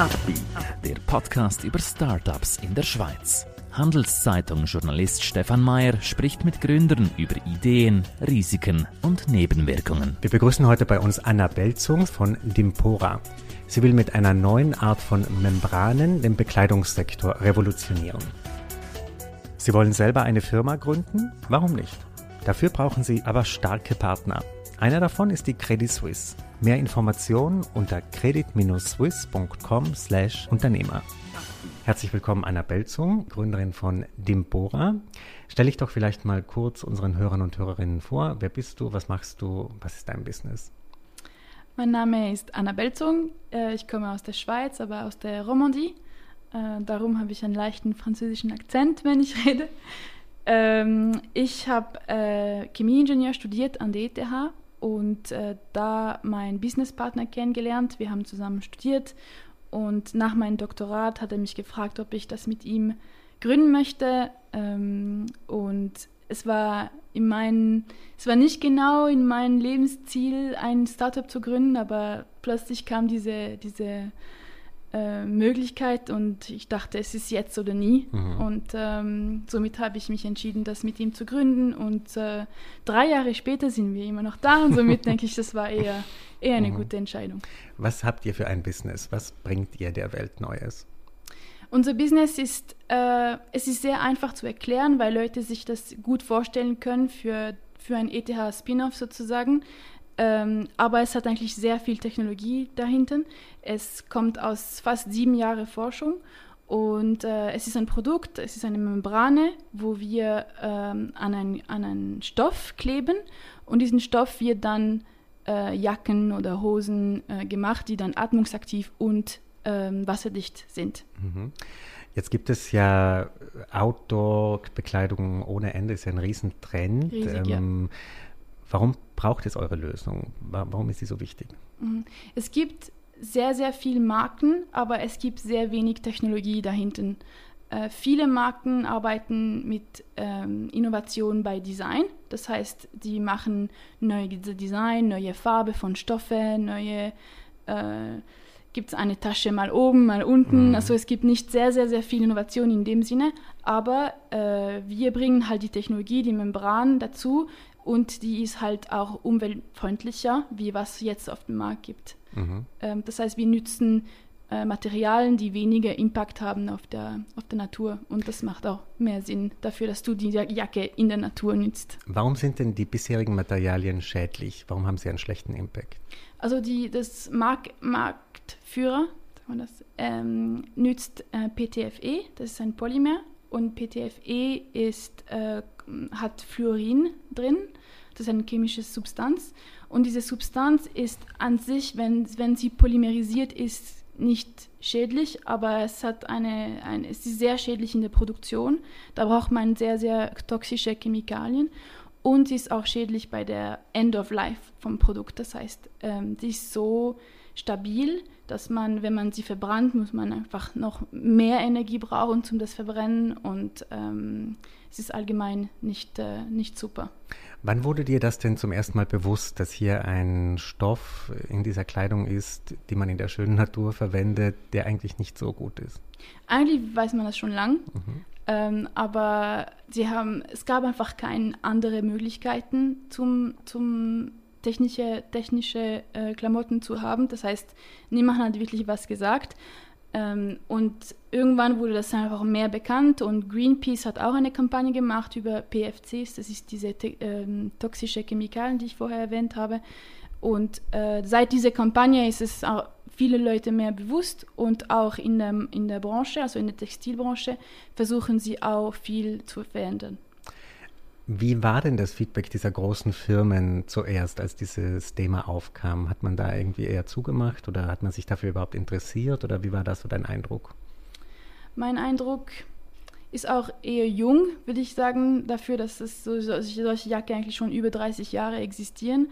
Upbeat, der Podcast über Startups in der Schweiz. Handelszeitung-Journalist Stefan Mayer spricht mit Gründern über Ideen, Risiken und Nebenwirkungen. Wir begrüßen heute bei uns Anna Belzung von Dimpora. Sie will mit einer neuen Art von Membranen den Bekleidungssektor revolutionieren. Sie wollen selber eine Firma gründen? Warum nicht? Dafür brauchen Sie aber starke Partner. Einer davon ist die Credit Suisse. Mehr Informationen unter credit-swiss.com/Unternehmer. Herzlich willkommen, Anna Belzung, Gründerin von Dimpora. Stell dich doch vielleicht mal kurz unseren Hörern und Hörerinnen vor. Wer bist du? Was machst du? Was ist dein Business? Mein Name ist Anna Belzung. Äh, ich komme aus der Schweiz, aber aus der Romandie. Äh, darum habe ich einen leichten französischen Akzent, wenn ich rede. Ähm, ich habe äh, Chemieingenieur studiert an der ETH und äh, da meinen Businesspartner kennengelernt. Wir haben zusammen studiert und nach meinem Doktorat hat er mich gefragt, ob ich das mit ihm gründen möchte. Ähm, und es war in meinen, es war nicht genau in meinem Lebensziel, ein Startup zu gründen, aber plötzlich kam diese, diese äh, Möglichkeit und ich dachte, es ist jetzt oder nie. Mhm. Und ähm, somit habe ich mich entschieden, das mit ihm zu gründen. Und äh, drei Jahre später sind wir immer noch da und somit denke ich, das war eher, eher eine mhm. gute Entscheidung. Was habt ihr für ein Business? Was bringt ihr der Welt Neues? Unser Business ist, äh, es ist sehr einfach zu erklären, weil Leute sich das gut vorstellen können für, für ein ETH-Spin-off sozusagen. Ähm, aber es hat eigentlich sehr viel Technologie dahinter. Es kommt aus fast sieben Jahren Forschung und äh, es ist ein Produkt, es ist eine Membrane, wo wir ähm, an, ein, an einen Stoff kleben und diesen Stoff wird dann äh, Jacken oder Hosen äh, gemacht, die dann atmungsaktiv und ähm, wasserdicht sind. Mhm. Jetzt gibt es ja Outdoor-Bekleidung ohne Ende, ist ja ein Riesentrend. Riesig, ähm, ja. Warum braucht es eure Lösung? Warum ist sie so wichtig? Mhm. Es gibt sehr, sehr viele Marken, aber es gibt sehr wenig Technologie dahinter. Äh, viele Marken arbeiten mit ähm, Innovation bei Design. Das heißt, die machen neue Design, neue Farbe von Stoffen, neue äh, gibt es eine Tasche mal oben, mal unten. Mhm. Also es gibt nicht sehr, sehr, sehr viel Innovation in dem Sinne, aber äh, wir bringen halt die Technologie, die Membran dazu, und die ist halt auch umweltfreundlicher, wie was jetzt auf dem Markt gibt. Mhm. Ähm, das heißt, wir nützen äh, Materialien, die weniger Impact haben auf der, auf der Natur und das macht auch mehr Sinn dafür, dass du die Jacke in der Natur nützt. Warum sind denn die bisherigen Materialien schädlich? Warum haben sie einen schlechten Impact? Also die, das Mark Marktführer das, ähm, nützt äh, PTFE, das ist ein Polymer und PTFE ist, äh, hat Fluorin drin, das ist eine chemische Substanz. Und diese Substanz ist an sich, wenn, wenn sie polymerisiert ist, nicht schädlich, aber es, hat eine, eine, es ist sehr schädlich in der Produktion. Da braucht man sehr, sehr toxische Chemikalien. Und sie ist auch schädlich bei der End of Life vom Produkt. Das heißt, ähm, ist so stabil, dass man, wenn man sie verbrannt, muss man einfach noch mehr Energie brauchen zum das Verbrennen und ähm, es ist allgemein nicht, äh, nicht super. Wann wurde dir das denn zum ersten Mal bewusst, dass hier ein Stoff in dieser Kleidung ist, die man in der schönen Natur verwendet, der eigentlich nicht so gut ist? Eigentlich weiß man das schon lang, mhm. ähm, aber sie haben, es gab einfach keine anderen Möglichkeiten zum, zum technische, technische äh, Klamotten zu haben. Das heißt, niemand hat wirklich was gesagt. Ähm, und irgendwann wurde das einfach mehr bekannt und Greenpeace hat auch eine Kampagne gemacht über PFCs, das ist diese ähm, toxische Chemikalien, die ich vorher erwähnt habe. Und äh, seit dieser Kampagne ist es auch viele Leute mehr bewusst und auch in der, in der Branche, also in der Textilbranche, versuchen sie auch viel zu verändern. Wie war denn das Feedback dieser großen Firmen zuerst, als dieses Thema aufkam? Hat man da irgendwie eher zugemacht oder hat man sich dafür überhaupt interessiert oder wie war das so dein Eindruck? Mein Eindruck ist auch eher jung, würde ich sagen, dafür, dass es so, solche Jacke eigentlich schon über 30 Jahre existieren.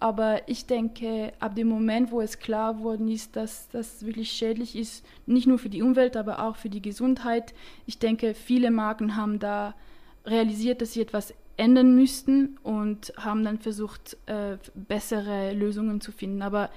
Aber ich denke, ab dem Moment, wo es klar geworden ist, dass das wirklich schädlich ist, nicht nur für die Umwelt, aber auch für die Gesundheit, ich denke, viele Marken haben da realisiert, dass sie etwas ändern müssten und haben dann versucht, äh, bessere Lösungen zu finden. Aber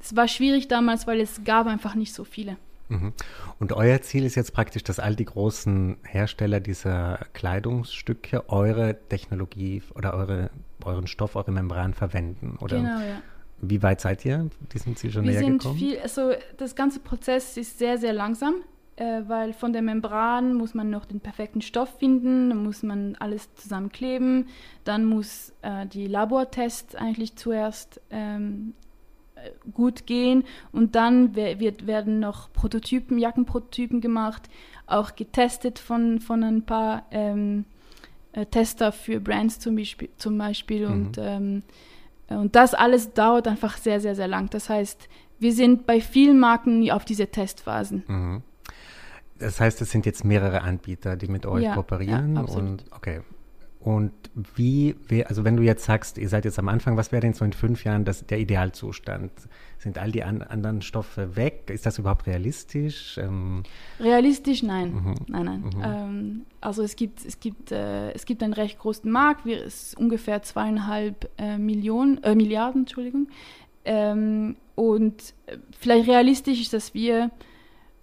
es war schwierig damals, weil es gab einfach nicht so viele. Mhm. Und euer Ziel ist jetzt praktisch, dass all die großen Hersteller dieser Kleidungsstücke eure Technologie oder eure, euren Stoff, eure Membran verwenden, oder? Genau, ja. Wie weit seid ihr diesem Ziel schon Wir näher sind gekommen? viel, also das ganze Prozess ist sehr, sehr langsam, äh, weil von der Membran muss man noch den perfekten Stoff finden, dann muss man alles zusammenkleben, dann muss äh, die Labortest eigentlich zuerst ähm, äh, gut gehen und dann wird, werden noch Prototypen, Jackenprototypen gemacht, auch getestet von, von ein paar ähm, äh, Tester für Brands zum Beispiel, zum Beispiel Mhm. und ähm, und das alles dauert einfach sehr, sehr, sehr lang. Das heißt, wir sind bei vielen Marken auf diese Testphasen. Mhm. Das heißt, es sind jetzt mehrere Anbieter, die mit euch Ja, kooperieren. ja, absolut. und okay. Und wie, also wenn du jetzt sagst, ihr seid jetzt am Anfang, was wäre denn so in fünf Jahren das, der Idealzustand? Sind all die an, anderen Stoffe weg? Ist das überhaupt realistisch? Ähm, Realistisch, nein. Mhm. Nein, nein. Mhm. Ähm, also es gibt, es gibt, äh, es gibt einen recht großen Markt, wir, es ungefähr zweieinhalb äh, Millionen, äh, Milliarden, Entschuldigung. Ähm, und äh, vielleicht realistisch ist, dass wir,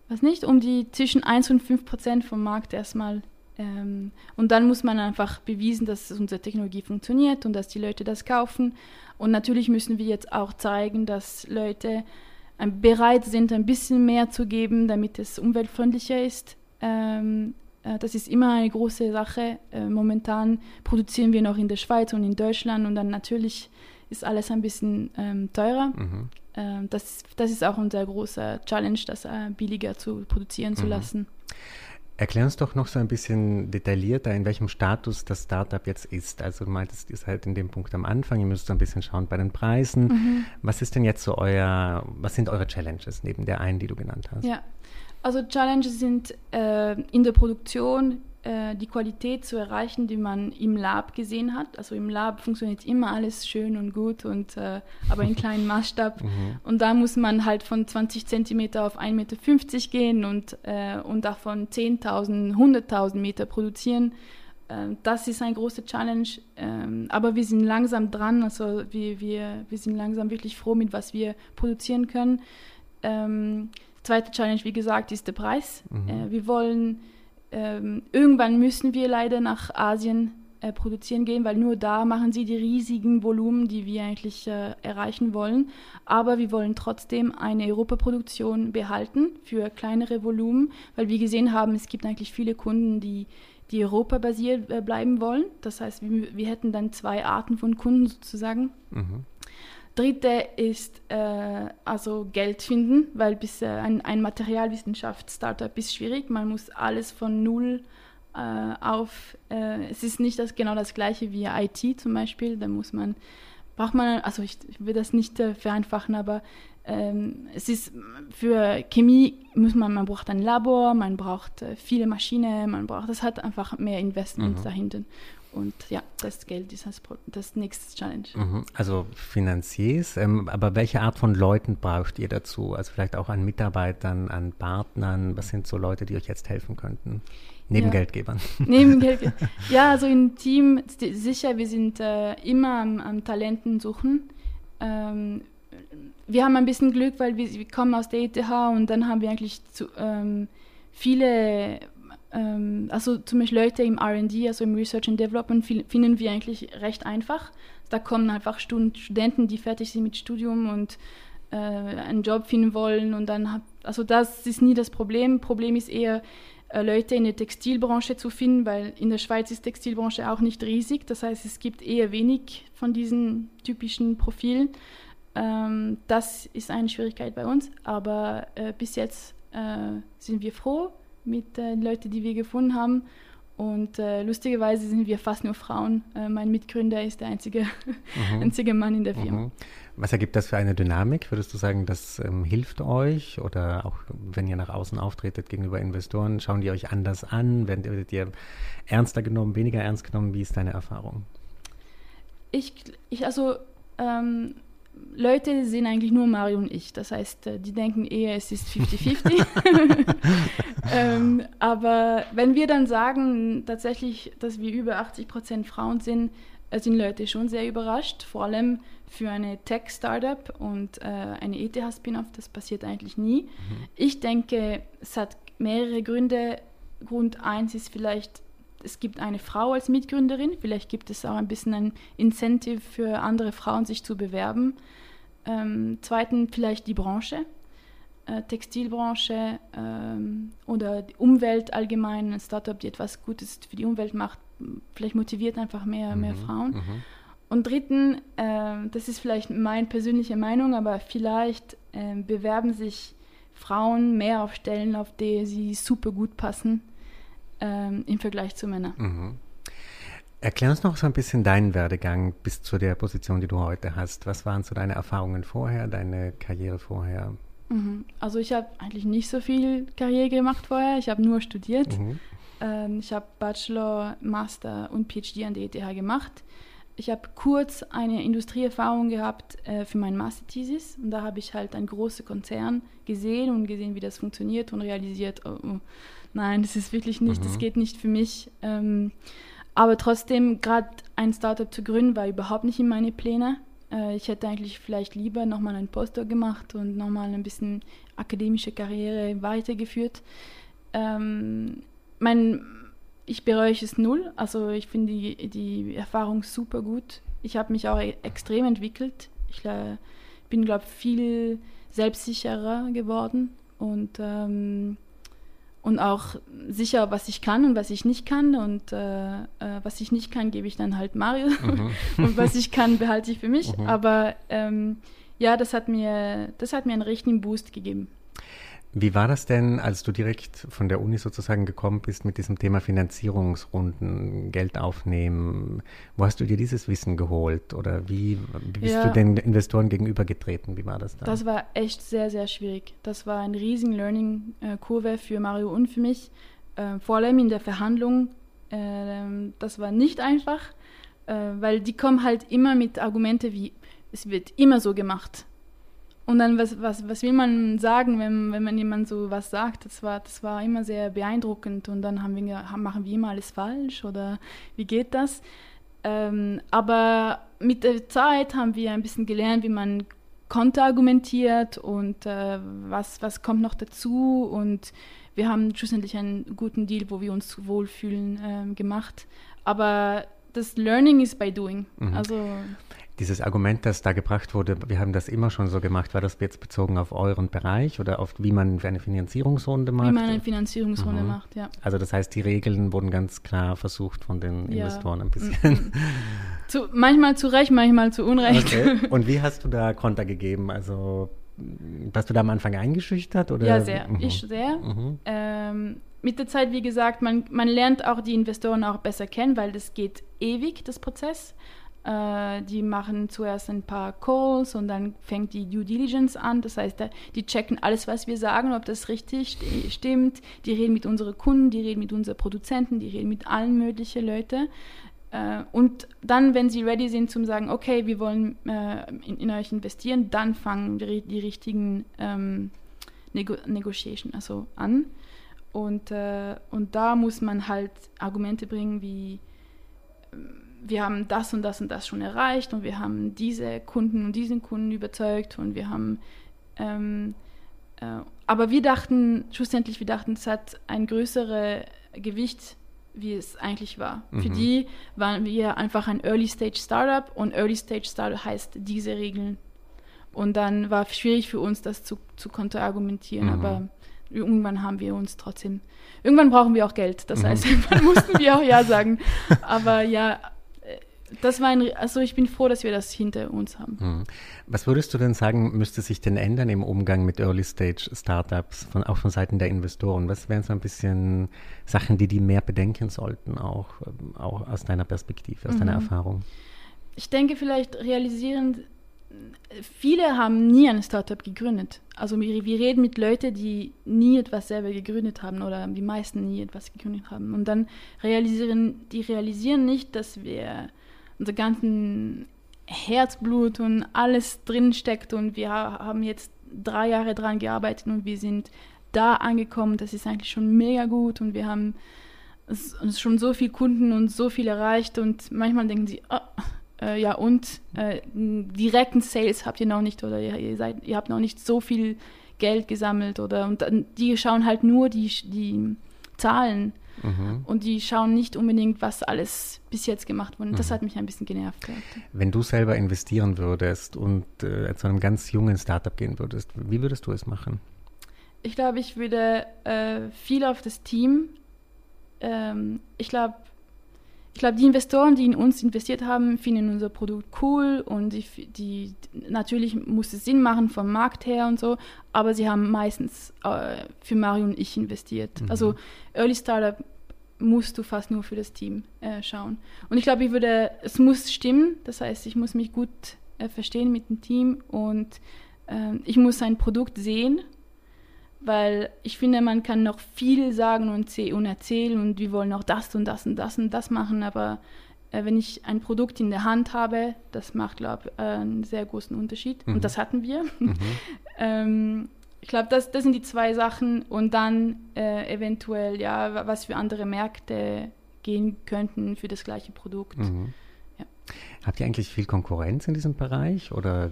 was nicht, um die zwischen 1 und 5 Prozent vom Markt erstmal ähm, und dann muss man einfach bewiesen, dass unsere Technologie funktioniert und dass die Leute das kaufen. Und natürlich müssen wir jetzt auch zeigen, dass Leute ähm, bereit sind, ein bisschen mehr zu geben, damit es umweltfreundlicher ist. Ähm, äh, das ist immer eine große Sache. Äh, momentan produzieren wir noch in der Schweiz und in Deutschland und dann natürlich ist alles ein bisschen ähm, teurer. mhm. Ähm, das, das ist auch unser großer Challenge, das äh, billiger zu produzieren zu Mhm. lassen. Erklär uns doch noch so ein bisschen detaillierter, in welchem Status das Startup jetzt ist. Also du meintest, ihr seid in dem Punkt am Anfang, ihr müsst so ein bisschen schauen bei den Preisen. Mhm. Was ist denn jetzt so euer, was sind eure Challenges neben der einen, die du genannt hast? Ja, also Challenges sind äh, in der Produktion äh, die Qualität zu erreichen, die man im Lab gesehen hat. Also im Lab funktioniert immer alles schön und gut, und, äh, aber in kleinem Maßstab. Mhm. Und da muss man halt von 20 Zentimeter auf 1,50 Meter gehen und, äh, und davon 10.000, 100.000 Meter produzieren. Ähm, das ist ein großer Challenge, ähm, aber wir sind langsam dran. Also wir, wir, wir sind langsam wirklich froh mit was wir produzieren können. Ähm, zweite Challenge, wie gesagt, ist der Preis. Mhm. Äh, wir wollen, ähm, irgendwann müssen wir leider nach Asien äh, produzieren gehen, weil nur da machen sie die riesigen Volumen, die wir eigentlich äh, erreichen wollen. Aber wir wollen trotzdem eine Europaproduktion behalten für kleinere Volumen, weil wir gesehen haben, es gibt eigentlich viele Kunden, die die europabasiert äh, bleiben wollen. Das heißt, wir, wir hätten dann zwei Arten von Kunden sozusagen. Mhm. Dritte ist äh, also Geld finden, weil bis äh, ein, ein Materialwissenschaft-Startup ist schwierig. Man muss alles von null äh, auf. Äh, es ist nicht das, genau das gleiche wie IT zum Beispiel. Da muss man braucht man also ich, ich will das nicht äh, vereinfachen, aber ähm, es ist für Chemie muss man man braucht ein Labor, man braucht äh, viele Maschinen, man braucht das hat einfach mehr Investment Mhm. dahinter. Und ja, das Geld ist das, das nächste Challenge. Mhm. Also Finanziers, ähm, aber welche Art von Leuten braucht ihr dazu? Also vielleicht auch an Mitarbeitern, an Partnern? Was sind so Leute, die euch jetzt helfen könnten? Neben Ja. Geldgebern. Neben Geld. Ja, also im Team, sicher, wir sind äh, immer am, am Talenten suchen. Ähm, wir haben ein bisschen Glück, weil wir, wir kommen aus der ETH und dann haben wir eigentlich zu, ähm, viele, also zum Beispiel Leute im RD, also im Research and Development, finden wir eigentlich recht einfach. Da kommen einfach Stud- Studenten, die fertig sind mit Studium und äh, einen Job finden wollen und dann hat, also das ist nie das Problem. Problem ist eher, äh, Leute in der Textilbranche zu finden, weil in der Schweiz ist Textilbranche auch nicht riesig. Das heißt, es gibt eher wenig von diesen typischen Profilen. Ähm, das ist eine Schwierigkeit bei uns, aber äh, bis jetzt äh, sind wir froh mit den Leuten, die wir gefunden haben. Und äh, lustigerweise sind wir fast nur Frauen. Äh, mein Mitgründer ist der einzige, Mhm. einzige Mann in der Firma. Mhm. Was ergibt das für eine Dynamik? Würdest du sagen, das ähm, hilft euch? Oder auch wenn ihr nach außen auftretet gegenüber Investoren, schauen die euch anders an? Werdet werdet ihr ernster genommen, weniger ernst genommen? Wie ist deine Erfahrung? Ich, ich also, ähm, Leute sehen eigentlich nur Mario und ich. Das heißt, äh, die denken eher, es ist 50-50. ähm, aber wenn wir dann sagen, tatsächlich, dass wir über 80 Prozent Frauen sind, äh, sind Leute schon sehr überrascht, vor allem für eine Tech-Startup und äh, eine ETH-Spin-off, das passiert eigentlich nie. Mhm. Ich denke, es hat mehrere Gründe. Grund eins ist vielleicht, es gibt eine Frau als Mitgründerin, vielleicht gibt es auch ein bisschen ein Incentive für andere Frauen, sich zu bewerben. Ähm, zweitens vielleicht die Branche, äh, Textilbranche ähm, oder die Umwelt allgemein, ein Startup, die etwas Gutes für die Umwelt macht, vielleicht motiviert einfach mehr, mhm. mehr Frauen. Mhm. Und dritten, äh, das ist vielleicht meine persönliche Meinung, aber vielleicht äh, bewerben sich Frauen mehr auf Stellen, auf die sie super gut passen ähm, im Vergleich zu Männern. Mhm. Erklär uns noch so ein bisschen deinen Werdegang bis zu der Position, die du heute hast. Was waren so deine Erfahrungen vorher, deine Karriere vorher? Mhm. Also ich habe eigentlich nicht so viel Karriere gemacht vorher. Ich habe nur studiert. Mhm. Ähm, ich habe Bachelor, Master und PhD an der ETH gemacht. Ich habe kurz eine Industrieerfahrung gehabt äh, für meine Masterthesis und da habe ich halt einen großen Konzern gesehen und gesehen, wie das funktioniert und realisiert, oh, oh, nein, das ist wirklich nicht, mhm. das geht nicht für mich. Ähm, aber trotzdem, gerade ein Startup zu gründen, war überhaupt nicht in meine Pläne. Äh, ich hätte eigentlich vielleicht lieber nochmal einen Postdoc gemacht und nochmal ein bisschen akademische Karriere weitergeführt. Ähm, mein, ich bereue es null. Also ich finde die, die Erfahrung super gut. Ich habe mich auch e-, extrem entwickelt. Ich äh, bin, glaube ich, viel selbstsicherer geworden und, ähm, und auch sicher, was ich kann und was ich nicht kann. Und äh, äh, was ich nicht kann, gebe ich dann halt Mario. Mhm. und was ich kann, behalte ich für mich. Mhm. Aber ähm, ja, das hat, mir, das hat mir einen richtigen Boost gegeben. Wie war das denn, als du direkt von der Uni sozusagen gekommen bist mit diesem Thema Finanzierungsrunden, Geld aufnehmen? Wo hast du dir dieses Wissen geholt oder wie, bist ja. du den Investoren gegenübergetreten? Wie war das da? Das war echt sehr, sehr schwierig. Das war eine riesen Learning-Kurve für Mario und für mich. Äh, vor allem in der Verhandlung. Äh, das war nicht einfach, äh, weil die kommen halt immer mit Argumenten wie, es wird immer so gemacht und dann, was, was, was will man sagen, wenn, wenn man jemand so was sagt? Das war, das war immer sehr beeindruckend. Und dann haben wir, machen wir immer alles falsch oder wie geht das? Ähm, aber mit der Zeit haben wir ein bisschen gelernt, wie man konterargumentiert und äh, was, was kommt noch dazu. Und wir haben schlussendlich einen guten Deal, wo wir uns wohlfühlen, äh, gemacht. Aber das Learning is by doing. Mhm. Also dieses Argument, das da gebracht wurde, wir haben das immer schon so gemacht, war das jetzt bezogen auf euren Bereich oder auf wie man eine Finanzierungsrunde macht? Wie man eine Finanzierungsrunde mhm. macht, ja. Also das heißt, die Regeln wurden ganz klar versucht von den ja. Investoren ein bisschen. zu, manchmal zu Recht, manchmal zu Unrecht. Okay. Und wie hast du da Konter gegeben? Also hast du da am Anfang eingeschüchtert? Oder? Ja, sehr. Mhm. Ich sehr. Mhm. Ähm, mit der Zeit, wie gesagt, man, man lernt auch die Investoren auch besser kennen, weil das geht ewig, das Prozess. Äh, die machen zuerst ein paar Calls und dann fängt die Due Diligence an. Das heißt, die checken alles, was wir sagen, ob das richtig stimmt. Die reden mit unseren Kunden, die reden mit unseren Produzenten, die reden mit allen möglichen Leuten. Äh, und dann, wenn sie ready sind zum sagen, okay, wir wollen äh, in, in, euch investieren, dann fangen die, die richtigen ähm, Nego Negotiation also an. Und, äh, und da muss man halt Argumente bringen wie ähm, wir haben das und das und das schon erreicht und wir haben diese Kunden und diesen Kunden überzeugt und wir haben, ähm, äh, aber wir dachten, schlussendlich, wir dachten, es hat ein größeres Gewicht, wie es eigentlich war. Mhm. Für die waren wir einfach ein Early Stage Startup und Early Stage Startup heißt diese Regeln. Und dann war es schwierig für uns, das zu, zu konterargumentieren, mhm. aber irgendwann haben wir uns trotzdem, irgendwann brauchen wir auch Geld. Das mhm. heißt, irgendwann mussten wir auch Ja sagen. Aber ja, das war ein, also ich bin froh, dass wir das hinter uns haben. Hm. Was würdest du denn sagen, müsste sich denn ändern im Umgang mit Early-Stage-Startups, von, auch von Seiten der Investoren? Was wären so ein bisschen Sachen, die die mehr bedenken sollten, auch, auch aus deiner Perspektive, aus mhm. deiner Erfahrung? Ich denke vielleicht realisieren, viele haben nie ein Startup gegründet. Also wir, wir reden mit Leuten, die nie etwas selber gegründet haben oder die meisten nie etwas gegründet haben. Und dann realisieren, die realisieren nicht, dass wir unser ganzen Herzblut und alles drin steckt und wir haben jetzt drei Jahre dran gearbeitet und wir sind da angekommen. Das ist eigentlich schon mega gut und wir haben schon so viele Kunden und so viel erreicht und manchmal denken sie, oh, äh, ja und äh, direkten Sales habt ihr noch nicht oder ihr, ihr, seid, ihr habt noch nicht so viel Geld gesammelt oder und dann, die schauen halt nur die, die Zahlen mhm. und die schauen nicht unbedingt, was alles bis jetzt gemacht wurde. Mhm. Das hat mich ein bisschen genervt. Gehabt. Wenn du selber investieren würdest und äh, zu einem ganz jungen Startup gehen würdest, wie würdest du es machen? Ich glaube, ich würde äh, viel auf das Team. Ähm, ich glaube, ich glaube, die Investoren, die in uns investiert haben, finden unser Produkt cool und die, die, natürlich muss es Sinn machen vom Markt her und so, aber sie haben meistens äh, für Mario und ich investiert. Mhm. Also Early Startup musst du fast nur für das Team äh, schauen. Und ich glaube, ich würde, es muss stimmen, das heißt, ich muss mich gut äh, verstehen mit dem Team und ähm, ich muss ein Produkt sehen weil ich finde, man kann noch viel sagen und, und erzählen und wir wollen auch das und das und das und das machen, aber äh, wenn ich ein Produkt in der Hand habe, das macht, glaube ich, einen sehr großen Unterschied mhm. und das hatten wir. Mhm. ähm, ich glaube, das, das sind die zwei Sachen und dann äh, eventuell, ja, was für andere Märkte gehen könnten für das gleiche Produkt. Mhm. Habt ihr eigentlich viel Konkurrenz in diesem Bereich oder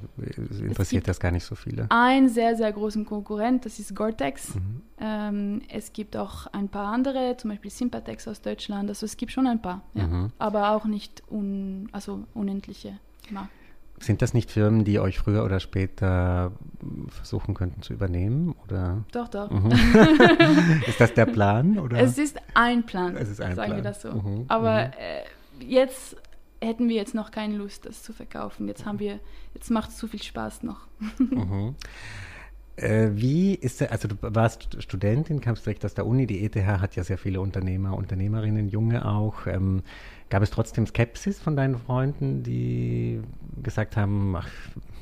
interessiert das gar nicht so viele? Ein sehr, sehr großen Konkurrent, das ist Gore-Tex. Mhm. Ähm, es gibt auch ein paar andere, zum Beispiel Sympatex aus Deutschland. Also es gibt schon ein paar, ja. mhm. aber auch nicht un, also unendliche Marken. Sind das nicht Firmen, die euch früher oder später versuchen könnten zu übernehmen? Oder? Doch, doch. Mhm. ist das der Plan? Oder? Es ist ein Plan, es ist ein sagen Plan. wir das so. Mhm. Aber mhm. äh, jetzt hätten wir jetzt noch keine Lust, das zu verkaufen. Jetzt haben wir, jetzt macht es zu viel Spaß noch. Mhm. Äh, wie ist der, also du warst Studentin, kamst direkt aus der Uni, die ETH hat ja sehr viele Unternehmer, Unternehmerinnen, Junge auch. Ähm, gab es trotzdem Skepsis von deinen Freunden, die gesagt haben, ach,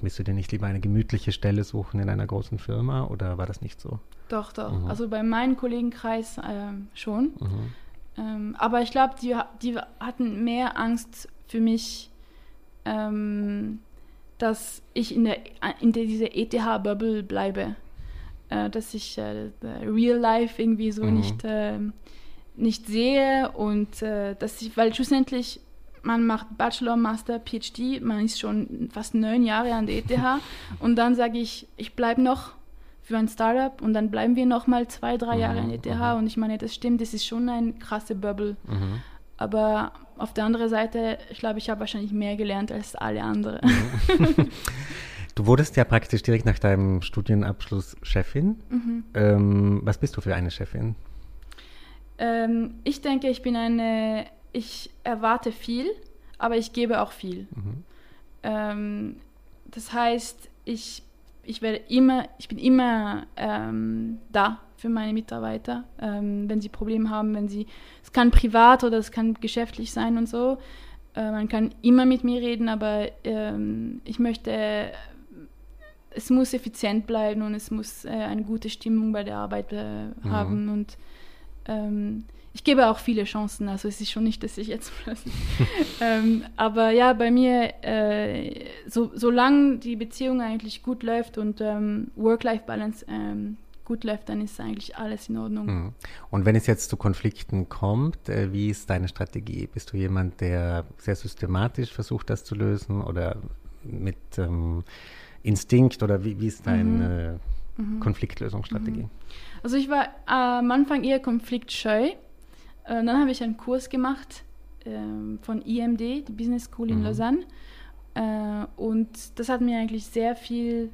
willst du dir nicht lieber eine gemütliche Stelle suchen in einer großen Firma oder war das nicht so? Doch, doch. Mhm. Also bei meinem Kollegenkreis äh, schon. Mhm. Ähm, aber ich glaube, die, die hatten mehr Angst für mich, ähm, dass ich in, der, in dieser ETH-Bubble bleibe. Äh, dass ich äh, Real Life irgendwie so mhm. nicht, äh, nicht sehe und äh, dass ich, weil schlussendlich man macht Bachelor, Master, PhD, man ist schon fast neun Jahre an der ETH und dann sage ich, ich bleibe noch für ein Startup und dann bleiben wir noch mal zwei, drei Jahre an der ETH mhm. und ich meine, das stimmt, das ist schon eine krasse Bubble. Mhm. Aber auf der anderen Seite, ich glaube, ich habe wahrscheinlich mehr gelernt als alle anderen. Du wurdest ja praktisch direkt nach deinem Studienabschluss Chefin. Mhm. Ähm, was bist du für eine Chefin? Ähm, ich denke, ich bin eine, ich erwarte viel, aber ich gebe auch viel. Mhm. Ähm, das heißt, ich, ich werde immer, ich bin immer ähm, da für meine Mitarbeiter, ähm, wenn sie Probleme haben, wenn sie, es kann privat oder es kann geschäftlich sein und so. Äh, man kann immer mit mir reden, aber ähm, ich möchte, es muss effizient bleiben und es muss äh, eine gute Stimmung bei der Arbeit äh, mhm. haben und ähm, ich gebe auch viele Chancen, also es ist schon nicht, dass ich jetzt plötzlich. ähm, aber ja, bei mir, äh, so, solange die Beziehung eigentlich gut läuft und ähm, Work-Life-Balance ähm, gut läuft, dann ist eigentlich alles in Ordnung. Mhm. Und wenn es jetzt zu Konflikten kommt, äh, wie ist deine Strategie? Bist du jemand, der sehr systematisch versucht, das zu lösen oder mit ähm, Instinkt oder wie, wie ist deine mhm. mhm. Konfliktlösungsstrategie? Mhm. Also ich war äh, am Anfang eher konfliktscheu. Äh, dann habe ich einen Kurs gemacht äh, von IMD, die Business School in mhm. Lausanne. Äh, und das hat mir eigentlich sehr viel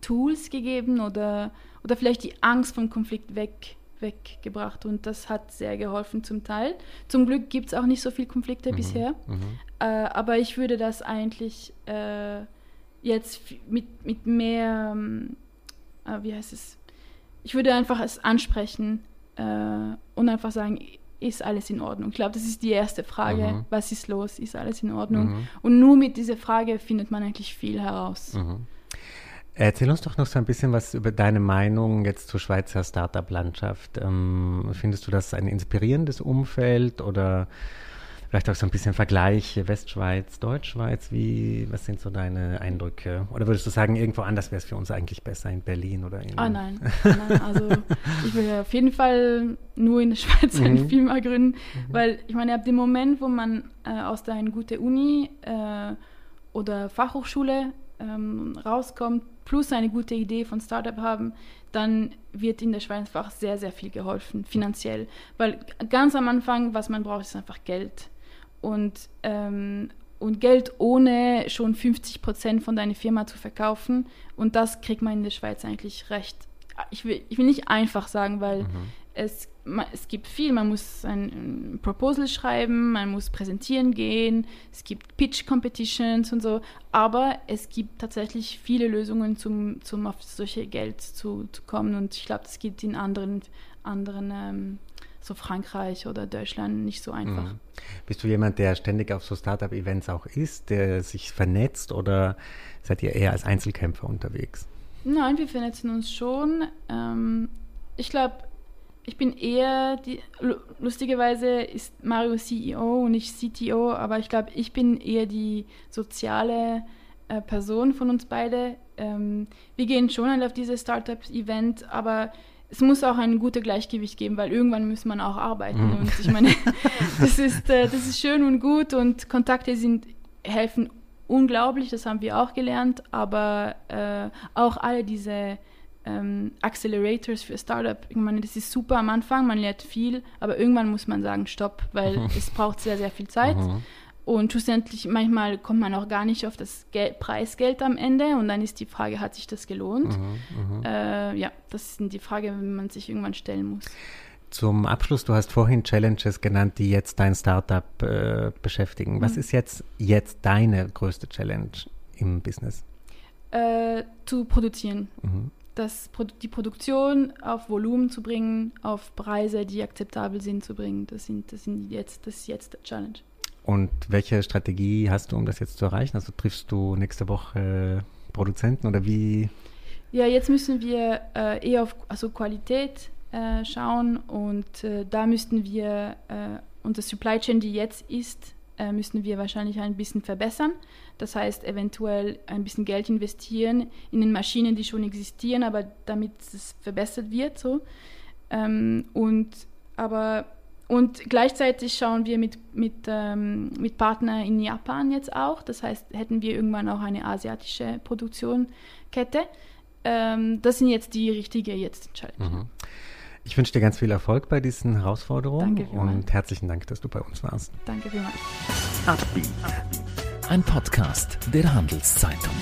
Tools gegeben oder, oder vielleicht die Angst vom Konflikt weg, weggebracht. Und das hat sehr geholfen zum Teil. Zum Glück gibt es auch nicht so viele Konflikte mhm, bisher. Mhm. Äh, aber ich würde das eigentlich äh, jetzt mit, mit mehr, äh, wie heißt es, ich würde einfach es ansprechen äh, und einfach sagen, ist alles in Ordnung? Ich glaube, das ist die erste Frage. Mhm. Was ist los? Ist alles in Ordnung? Mhm. Und nur mit dieser Frage findet man eigentlich viel heraus. Mhm. Erzähl uns doch noch so ein bisschen was über deine Meinung jetzt zur Schweizer Startup-Landschaft. Ähm, findest du das ein inspirierendes Umfeld oder Vielleicht auch so ein bisschen Vergleich Westschweiz, Deutschschweiz. Wie, was sind so deine Eindrücke? Oder würdest du sagen, irgendwo anders wäre es für uns eigentlich besser in Berlin oder in? Ah nein, nein also ich will auf jeden Fall nur in der Schweiz eine mhm. Firma gründen, mhm. weil ich meine, ab dem Moment, wo man äh, aus der eine gute Uni äh, oder Fachhochschule ähm, rauskommt, plus eine gute Idee von Startup haben, dann wird in der Schweiz einfach sehr, sehr viel geholfen, finanziell. Weil ganz am Anfang, was man braucht, ist einfach Geld. Und, ähm, und Geld ohne schon 50 Prozent von deiner Firma zu verkaufen. Und das kriegt man in der Schweiz eigentlich recht. Ich will, ich will nicht einfach sagen, weil mhm. es, es gibt viel. Man muss ein, ein Proposal schreiben, man muss präsentieren gehen, es gibt Pitch-Competitions und so. Aber es gibt tatsächlich viele Lösungen, zum, zum auf solche Geld zu, zu kommen. Und ich glaube, das gibt in anderen, anderen ähm, so Frankreich oder Deutschland nicht so einfach. Mhm. Bist du jemand, der ständig auf so Startup-Events auch ist, der sich vernetzt oder seid ihr eher als Einzelkämpfer unterwegs? Nein, wir vernetzen uns schon. Ähm, ich glaube, ich bin eher, die, lustigerweise ist Mario CEO und ich CTO, aber ich glaube, ich bin eher die soziale äh, Person von uns beide. Ähm, wir gehen schon auf dieses Startup-Event, aber es muss auch ein gutes Gleichgewicht geben, weil irgendwann muss man auch arbeiten. Mhm. Und ich meine, das ist, äh, das ist schön und gut und Kontakte sind, helfen unglaublich, das haben wir auch gelernt, aber äh, auch alle diese ähm, Accelerators für Startup, ich meine, das ist super am Anfang, man lernt viel, aber irgendwann muss man sagen, stopp, weil mhm. es braucht sehr, sehr viel Zeit. Mhm. Und schlussendlich, manchmal kommt man auch gar nicht auf das Geld, Preisgeld am Ende und dann ist die Frage, hat sich das gelohnt? Mhm, mhm, äh, ja, das ist die Frage, die man sich irgendwann stellen muss. Zum Abschluss, du hast vorhin Challenges genannt, die jetzt dein Startup äh, beschäftigen. Was mhm. ist jetzt, jetzt deine größte Challenge im Business? Äh, zu produzieren. Mhm. Das, die Produktion auf Volumen zu bringen, auf Preise, die akzeptabel sind, zu bringen. Das, sind, das, sind jetzt, das ist jetzt der Challenge. Und welche Strategie hast du, um das jetzt zu erreichen? Also triffst du nächste Woche Produzenten oder wie? Ja, jetzt müssen wir äh, eher auf also Qualität äh, schauen und äh, da müssten wir äh, unsere Supply Chain, die jetzt ist, äh, müssen wir wahrscheinlich ein bisschen verbessern. Das heißt, eventuell ein bisschen Geld investieren in den Maschinen, die schon existieren, aber damit es verbessert wird. So. Ähm, und aber und gleichzeitig schauen wir mit, mit, ähm, mit Partnern in Japan jetzt auch. Das heißt, hätten wir irgendwann auch eine asiatische Produktionskette. Ähm, das sind jetzt die richtige jetzt Challenge. Mhm. Ich wünsche dir ganz viel Erfolg bei diesen Herausforderungen Danke und herzlichen Dank, dass du bei uns warst. Danke vielmals. Ein Podcast der Handelszeitung.